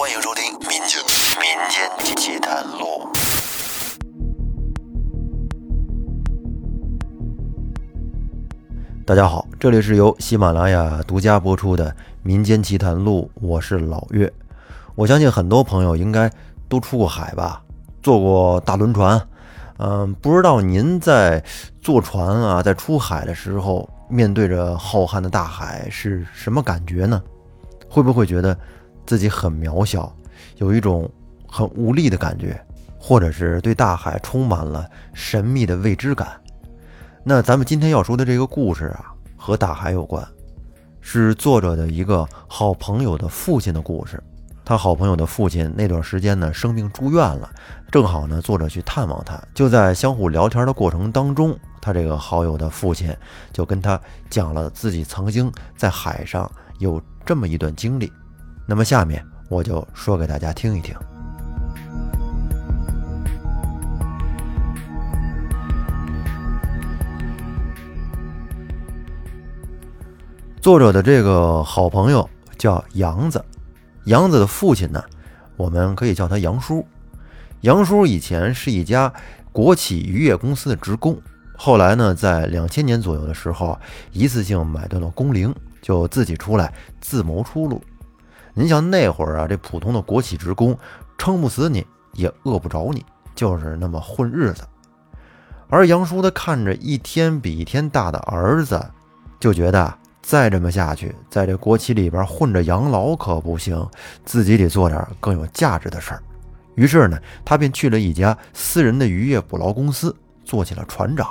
欢迎收听《民间民间奇谈录》。大家好，这里是由喜马拉雅独家播出的《民间奇谈录》，我是老岳。我相信很多朋友应该都出过海吧，坐过大轮船。嗯，不知道您在坐船啊，在出海的时候，面对着浩瀚的大海是什么感觉呢？会不会觉得自己很渺小，有一种很无力的感觉，或者是对大海充满了神秘的未知感？那咱们今天要说的这个故事啊，和大海有关，是作者的一个好朋友的父亲的故事。他好朋友的父亲那段时间呢生病住院了，正好呢作者去探望他，就在相互聊天的过程当中，他这个好友的父亲就跟他讲了自己曾经在海上有这么一段经历。那么下面我就说给大家听一听。作者的这个好朋友叫杨子，杨子的父亲呢，我们可以叫他杨叔。杨叔以前是一家国企渔业公司的职工，后来呢，在两千年左右的时候，一次性买断了工龄，就自己出来自谋出路。您像那会儿啊，这普通的国企职工，撑不死你，也饿不着你，就是那么混日子。而杨叔他看着一天比一天大的儿子，就觉得。再这么下去，在这国企里边混着养老可不行，自己得做点更有价值的事儿。于是呢，他便去了一家私人的渔业捕捞公司，做起了船长。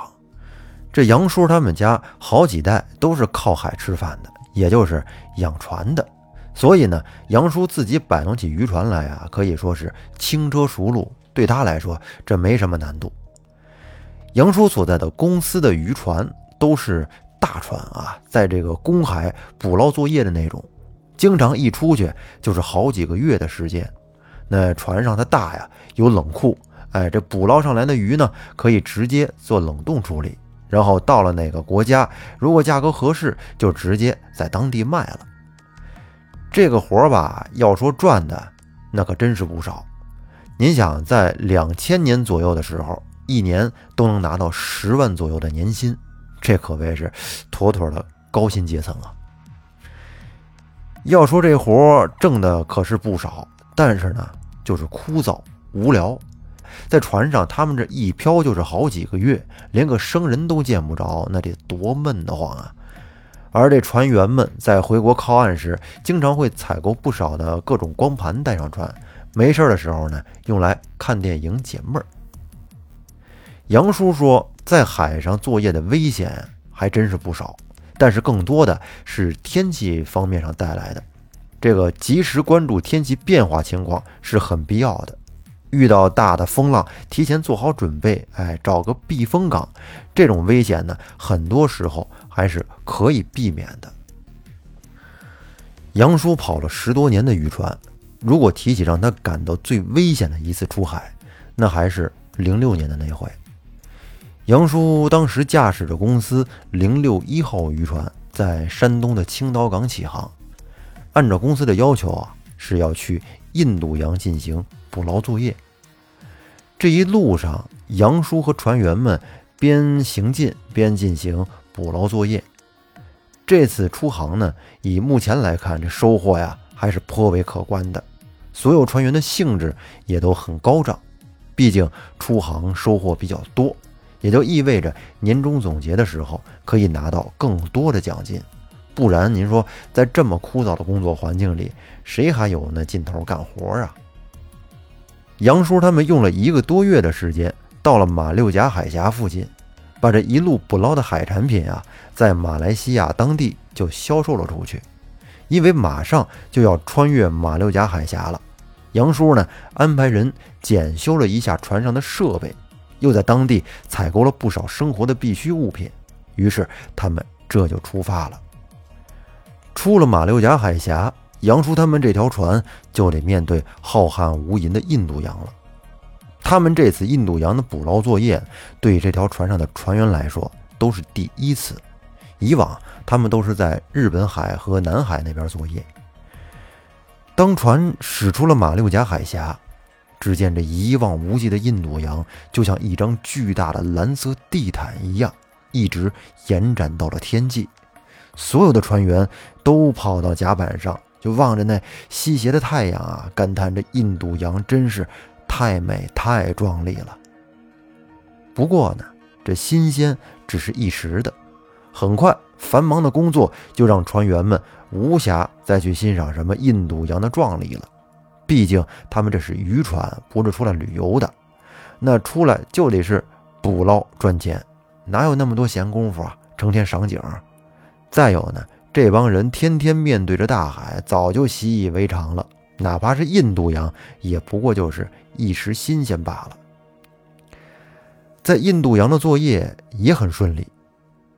这杨叔他们家好几代都是靠海吃饭的，也就是养船的，所以呢，杨叔自己摆弄起渔船来啊，可以说是轻车熟路，对他来说这没什么难度。杨叔所在的公司的渔船都是。大船啊，在这个公海捕捞作业的那种，经常一出去就是好几个月的时间。那船上它大呀，有冷库，哎，这捕捞上来的鱼呢，可以直接做冷冻处理，然后到了哪个国家，如果价格合适，就直接在当地卖了。这个活儿吧，要说赚的，那可真是不少。您想，在两千年左右的时候，一年都能拿到十万左右的年薪。这可谓是妥妥的高薪阶层啊！要说这活挣的可是不少，但是呢，就是枯燥无聊。在船上，他们这一漂就是好几个月，连个生人都见不着，那得多闷得慌啊！而这船员们在回国靠岸时，经常会采购不少的各种光盘带上船，没事的时候呢，用来看电影解闷儿。杨叔说。在海上作业的危险还真是不少，但是更多的是天气方面上带来的。这个及时关注天气变化情况是很必要的。遇到大的风浪，提前做好准备，哎，找个避风港。这种危险呢，很多时候还是可以避免的。杨叔跑了十多年的渔船，如果提起让他感到最危险的一次出海，那还是零六年的那回。杨叔当时驾驶着公司零六一号渔船，在山东的青岛港起航。按照公司的要求啊，是要去印度洋进行捕捞作业。这一路上，杨叔和船员们边行进边进行捕捞作业。这次出航呢，以目前来看，这收获呀还是颇为可观的。所有船员的兴致也都很高涨，毕竟出航收获比较多。也就意味着年终总结的时候可以拿到更多的奖金，不然您说在这么枯燥的工作环境里，谁还有那劲头干活啊？杨叔他们用了一个多月的时间，到了马六甲海峡附近，把这一路捕捞的海产品啊，在马来西亚当地就销售了出去。因为马上就要穿越马六甲海峡了，杨叔呢安排人检修了一下船上的设备。又在当地采购了不少生活的必需物品，于是他们这就出发了。出了马六甲海峡，杨叔他们这条船就得面对浩瀚无垠的印度洋了。他们这次印度洋的捕捞作业，对这条船上的船员来说都是第一次。以往他们都是在日本海和南海那边作业。当船驶出了马六甲海峡，只见这一望无际的印度洋就像一张巨大的蓝色地毯一样，一直延展到了天际。所有的船员都跑到甲板上，就望着那西斜的太阳啊，感叹这印度洋真是太美、太壮丽了。不过呢，这新鲜只是一时的，很快繁忙的工作就让船员们无暇再去欣赏什么印度洋的壮丽了。毕竟他们这是渔船，不是出来旅游的，那出来就得是捕捞赚钱，哪有那么多闲工夫啊？成天赏景。再有呢，这帮人天天面对着大海，早就习以为常了。哪怕是印度洋，也不过就是一时新鲜罢了。在印度洋的作业也很顺利。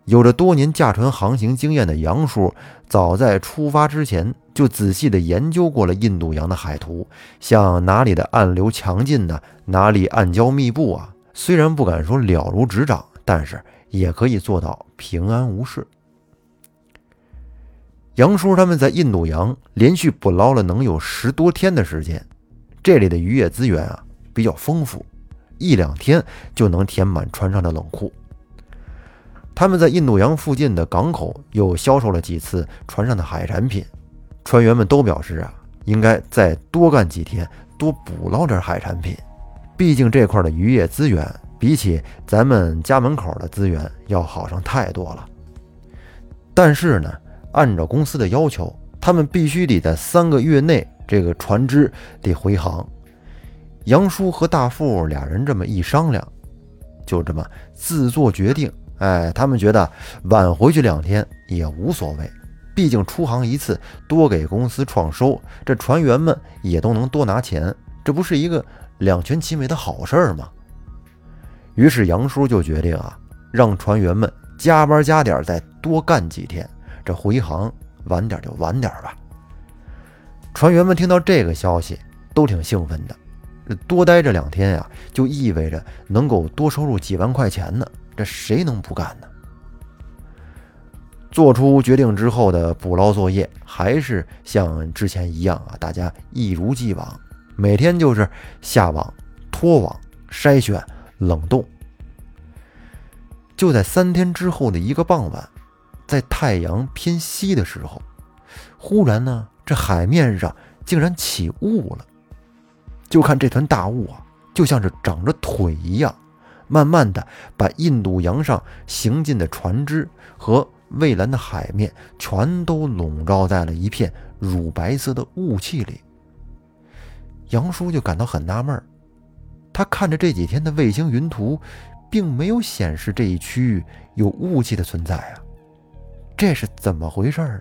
有着多年驾船航行经验的杨叔，早在出发之前就仔细地研究过了印度洋的海图，像哪里的暗流强劲呢？哪里暗礁密布啊？虽然不敢说了如指掌，但是也可以做到平安无事。杨叔他们在印度洋连续捕捞了能有十多天的时间，这里的渔业资源啊比较丰富，一两天就能填满船上的冷库。他们在印度洋附近的港口又销售了几次船上的海产品，船员们都表示啊，应该再多干几天，多捕捞点海产品。毕竟这块的渔业资源比起咱们家门口的资源要好上太多了。但是呢，按照公司的要求，他们必须得在三个月内这个船只得回航。杨叔和大富俩人这么一商量，就这么自作决定。哎，他们觉得晚回去两天也无所谓，毕竟出航一次，多给公司创收，这船员们也都能多拿钱，这不是一个两全其美的好事儿吗？于是杨叔就决定啊，让船员们加班加点，再多干几天，这回航晚点就晚点吧。船员们听到这个消息，都挺兴奋的，多待这两天呀，就意味着能够多收入几万块钱呢。这谁能不干呢？做出决定之后的捕捞作业还是像之前一样啊，大家一如既往，每天就是下网、拖网、筛选、冷冻。就在三天之后的一个傍晚，在太阳偏西的时候，忽然呢，这海面上竟然起雾了。就看这团大雾啊，就像是长着腿一样。慢慢的，把印度洋上行进的船只和蔚蓝的海面全都笼罩在了一片乳白色的雾气里。杨叔就感到很纳闷儿，他看着这几天的卫星云图，并没有显示这一区域有雾气的存在啊，这是怎么回事呢？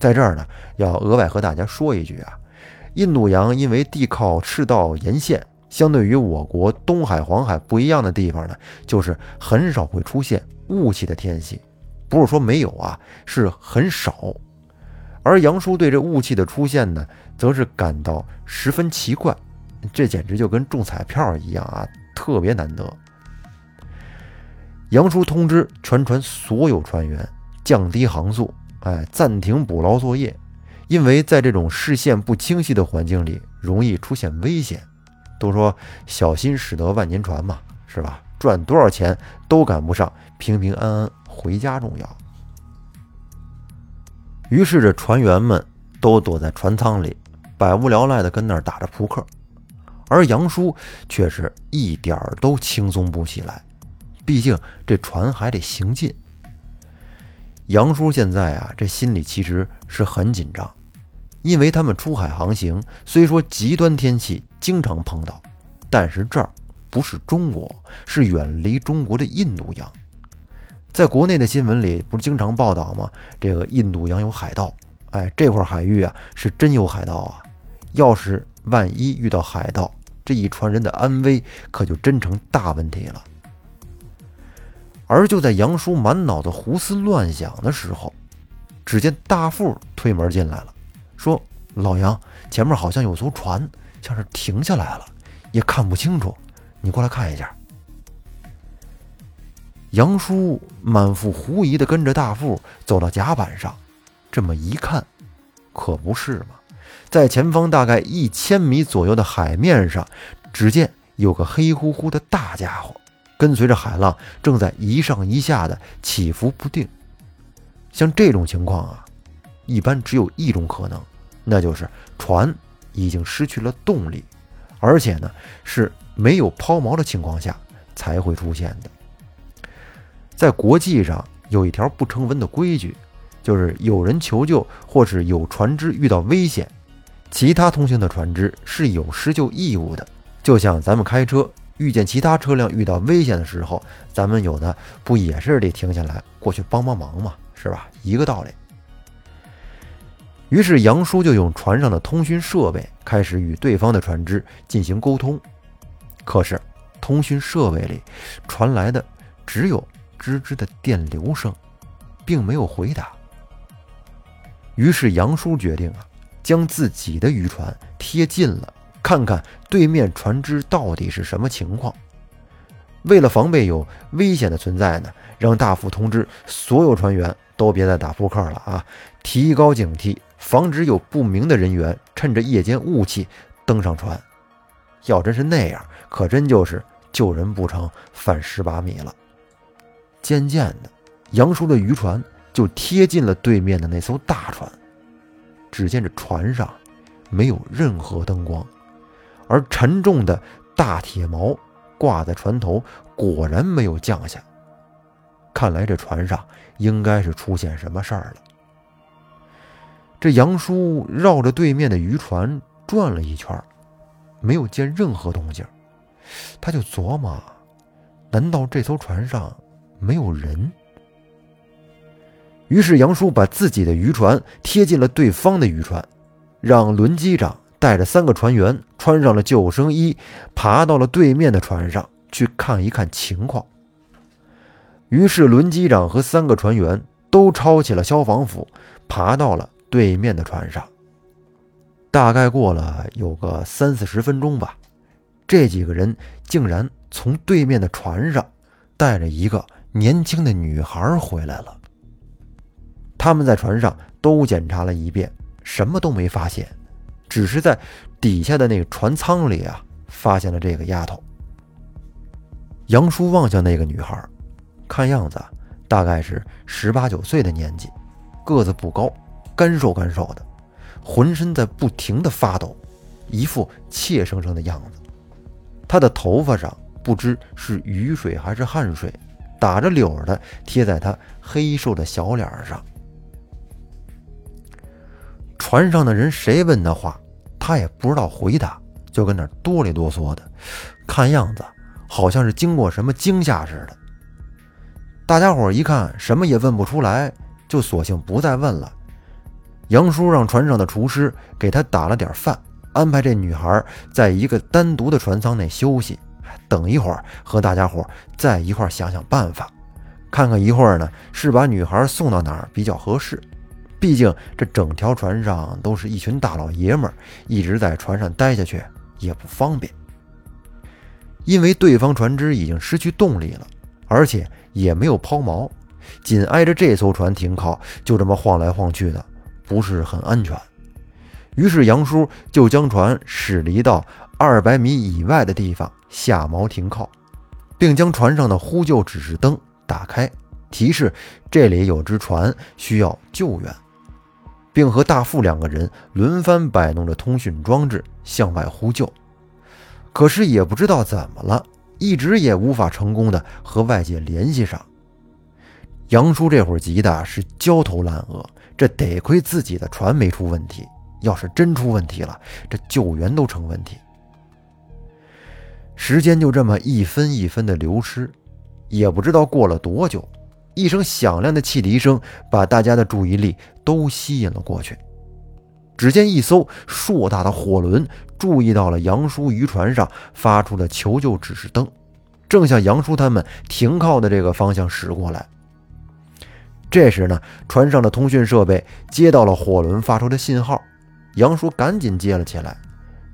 在这儿呢，要额外和大家说一句啊，印度洋因为地靠赤道沿线。相对于我国东海、黄海不一样的地方呢，就是很少会出现雾气的天气，不是说没有啊，是很少。而杨叔对这雾气的出现呢，则是感到十分奇怪，这简直就跟中彩票一样啊，特别难得。杨叔通知全船所有船员降低航速，哎，暂停捕捞作业，因为在这种视线不清晰的环境里，容易出现危险。都说小心驶得万年船嘛，是吧？赚多少钱都赶不上平平安安回家重要。于是这船员们都躲在船舱里，百无聊赖的跟那儿打着扑克，而杨叔却是一点儿都轻松不起来。毕竟这船还得行进。杨叔现在啊，这心里其实是很紧张。因为他们出海航行，虽说极端天气经常碰到，但是这儿不是中国，是远离中国的印度洋。在国内的新闻里，不是经常报道吗？这个印度洋有海盗，哎，这块海域啊，是真有海盗啊！要是万一遇到海盗，这一船人的安危可就真成大问题了。而就在杨叔满脑子胡思乱想的时候，只见大富推门进来了。说：“老杨，前面好像有艘船，像是停下来了，也看不清楚，你过来看一下。”杨叔满腹狐疑的跟着大富走到甲板上，这么一看，可不是嘛，在前方大概一千米左右的海面上，只见有个黑乎乎的大家伙，跟随着海浪，正在一上一下的起伏不定。像这种情况啊，一般只有一种可能，那就是船已经失去了动力，而且呢是没有抛锚的情况下才会出现的。在国际上有一条不成文的规矩，就是有人求救或是有船只遇到危险。其他通行的船只是有施救义务的，就像咱们开车遇见其他车辆遇到危险的时候，咱们有的不也是得停下来过去帮帮忙吗？是吧？一个道理。于是杨叔就用船上的通讯设备开始与对方的船只进行沟通，可是通讯设备里传来的只有吱吱的电流声，并没有回答。于是杨叔决定啊。将自己的渔船贴近了，看看对面船只到底是什么情况。为了防备有危险的存在呢，让大副通知所有船员都别再打扑克了啊，提高警惕，防止有不明的人员趁着夜间雾气登上船。要真是那样，可真就是救人不成反蚀把米了。渐渐的，杨叔的渔船就贴近了对面的那艘大船。只见这船上没有任何灯光，而沉重的大铁锚挂在船头，果然没有降下。看来这船上应该是出现什么事儿了。这杨叔绕着对面的渔船转了一圈，没有见任何动静，他就琢磨：难道这艘船上没有人？于是杨叔把自己的渔船贴近了对方的渔船，让轮机长带着三个船员穿上了救生衣，爬到了对面的船上去看一看情况。于是轮机长和三个船员都抄起了消防斧，爬到了对面的船上。大概过了有个三四十分钟吧，这几个人竟然从对面的船上带着一个年轻的女孩回来了。他们在船上都检查了一遍，什么都没发现，只是在底下的那个船舱里啊，发现了这个丫头。杨叔望向那个女孩，看样子大概是十八九岁的年纪，个子不高，干瘦干瘦的，浑身在不停的发抖，一副怯生生的样子。她的头发上不知是雨水还是汗水，打着绺的贴在她黑瘦的小脸上。船上的人谁问他话，他也不知道回答，就跟那哆里哆嗦的，看样子好像是经过什么惊吓似的。大家伙一看什么也问不出来，就索性不再问了。杨叔让船上的厨师给他打了点饭，安排这女孩在一个单独的船舱内休息，等一会儿和大家伙再一块想想办法，看看一会儿呢是把女孩送到哪儿比较合适。毕竟这整条船上都是一群大老爷们儿，一直在船上待下去也不方便。因为对方船只已经失去动力了，而且也没有抛锚，紧挨着这艘船停靠，就这么晃来晃去的，不是很安全。于是杨叔就将船驶离到二百米以外的地方下锚停靠，并将船上的呼救指示灯打开，提示这里有只船需要救援。并和大副两个人轮番摆弄着通讯装置向外呼救，可是也不知道怎么了，一直也无法成功的和外界联系上。杨叔这会儿急的是焦头烂额，这得亏自己的船没出问题，要是真出问题了，这救援都成问题。时间就这么一分一分的流失，也不知道过了多久。一声响亮的汽笛声把大家的注意力都吸引了过去。只见一艘硕大的货轮注意到了杨叔渔船上发出的求救指示灯，正向杨叔他们停靠的这个方向驶过来。这时呢，船上的通讯设备接到了货轮发出的信号，杨叔赶紧接了起来。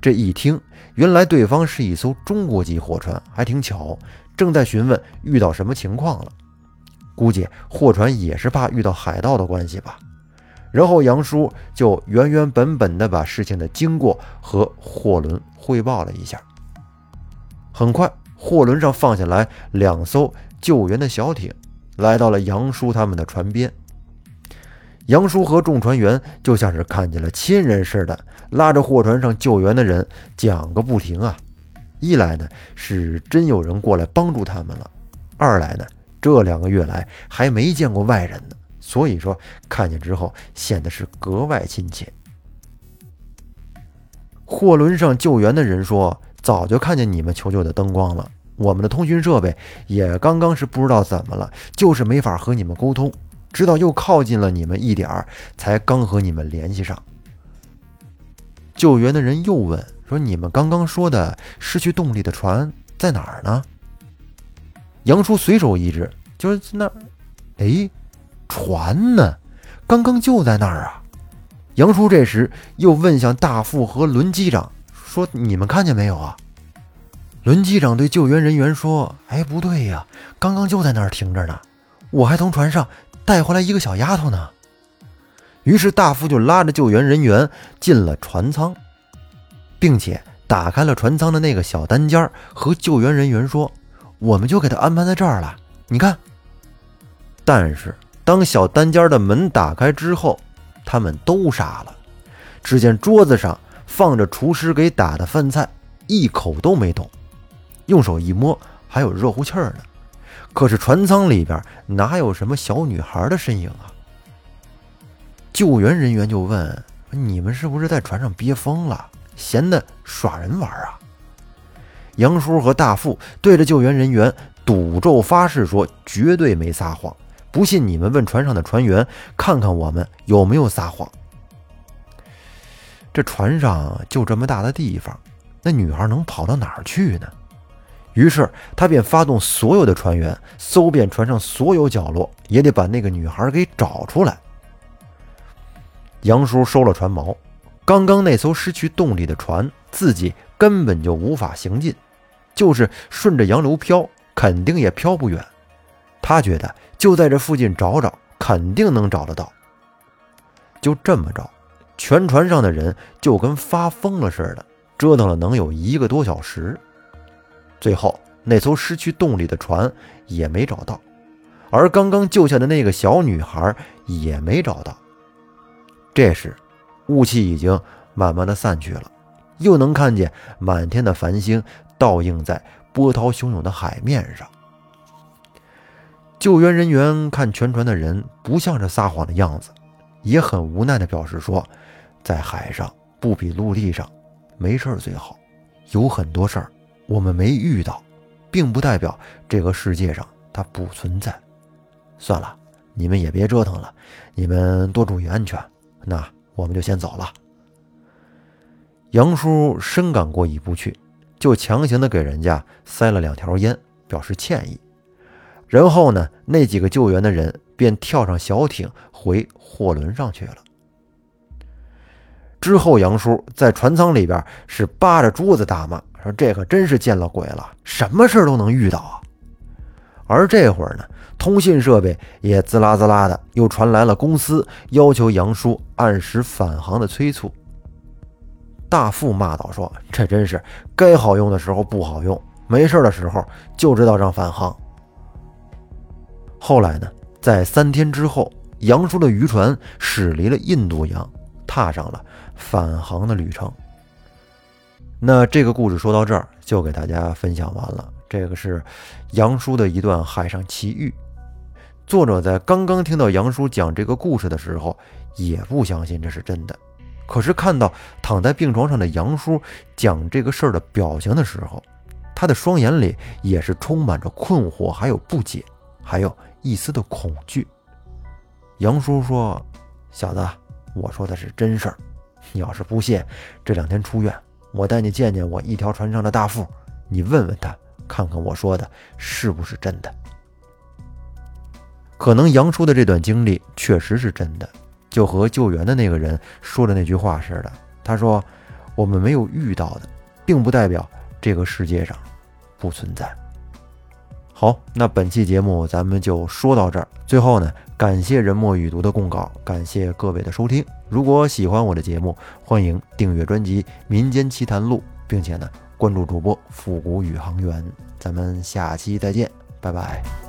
这一听，原来对方是一艘中国籍货船，还挺巧，正在询问遇到什么情况了。估计货船也是怕遇到海盗的关系吧。然后杨叔就原原本本的把事情的经过和货轮汇报了一下。很快，货轮上放下来两艘救援的小艇，来到了杨叔他们的船边。杨叔和众船员就像是看见了亲人似的，拉着货船上救援的人讲个不停啊！一来呢是真有人过来帮助他们了，二来呢这两个月来还没见过外人呢，所以说看见之后显得是格外亲切。货轮上救援的人说：“早就看见你们求救的灯光了，我们的通讯设备也刚刚是不知道怎么了，就是没法和你们沟通。”直到又靠近了你们一点儿，才刚和你们联系上。救援的人又问说：“你们刚刚说的失去动力的船在哪儿呢？”杨叔随手一指，就是那儿。哎，船呢？刚刚就在那儿啊！杨叔这时又问向大副和轮机长说：“你们看见没有啊？”轮机长对救援人员说：“哎，不对呀，刚刚就在那儿停着呢，我还从船上。”带回来一个小丫头呢。于是大副就拉着救援人员进了船舱，并且打开了船舱的那个小单间，和救援人员说：“我们就给他安排在这儿了。你看。”但是当小单间的门打开之后，他们都傻了。只见桌子上放着厨师给打的饭菜，一口都没动。用手一摸，还有热乎气儿呢。可是船舱里边哪有什么小女孩的身影啊？救援人员就问：“你们是不是在船上憋疯了，闲的耍人玩啊？”杨叔和大副对着救援人员赌咒发誓说：“绝对没撒谎，不信你们问船上的船员，看看我们有没有撒谎。”这船上就这么大的地方，那女孩能跑到哪儿去呢？于是他便发动所有的船员搜遍船上所有角落，也得把那个女孩给找出来。杨叔收了船锚，刚刚那艘失去动力的船，自己根本就无法行进，就是顺着洋流漂，肯定也飘不远。他觉得就在这附近找找，肯定能找得到。就这么着，全船上的人就跟发疯了似的，折腾了能有一个多小时。最后，那艘失去动力的船也没找到，而刚刚救下的那个小女孩也没找到。这时，雾气已经慢慢的散去了，又能看见满天的繁星倒映在波涛汹涌的海面上。救援人员看全船的人不像是撒谎的样子，也很无奈的表示说：“在海上不比陆地上，没事最好，有很多事儿。”我们没遇到，并不代表这个世界上它不存在。算了，你们也别折腾了，你们多注意安全。那我们就先走了。杨叔深感过意不去，就强行的给人家塞了两条烟，表示歉意。然后呢，那几个救援的人便跳上小艇回货轮上去了。之后，杨叔在船舱里边是扒着桌子大骂。说这可真是见了鬼了，什么事都能遇到啊！而这会儿呢，通信设备也滋啦滋啦的，又传来了公司要求杨叔按时返航的催促。大副骂道：“说这真是该好用的时候不好用，没事的时候就知道让返航。”后来呢，在三天之后，杨叔的渔船驶离了印度洋，踏上了返航的旅程。那这个故事说到这儿，就给大家分享完了。这个是杨叔的一段海上奇遇。作者在刚刚听到杨叔讲这个故事的时候，也不相信这是真的。可是看到躺在病床上的杨叔讲这个事儿的表情的时候，他的双眼里也是充满着困惑，还有不解，还有一丝的恐惧。杨叔说：“小子，我说的是真事儿。你要是不信，这两天出院。”我带你见见我一条船上的大副，你问问他，看看我说的是不是真的。可能杨叔的这段经历确实是真的，就和救援的那个人说的那句话似的。他说：“我们没有遇到的，并不代表这个世界上不存在。”好，那本期节目咱们就说到这儿。最后呢，感谢人墨语读的供稿，感谢各位的收听。如果喜欢我的节目，欢迎订阅专辑《民间奇谈录》，并且呢关注主播复古宇航员。咱们下期再见，拜拜。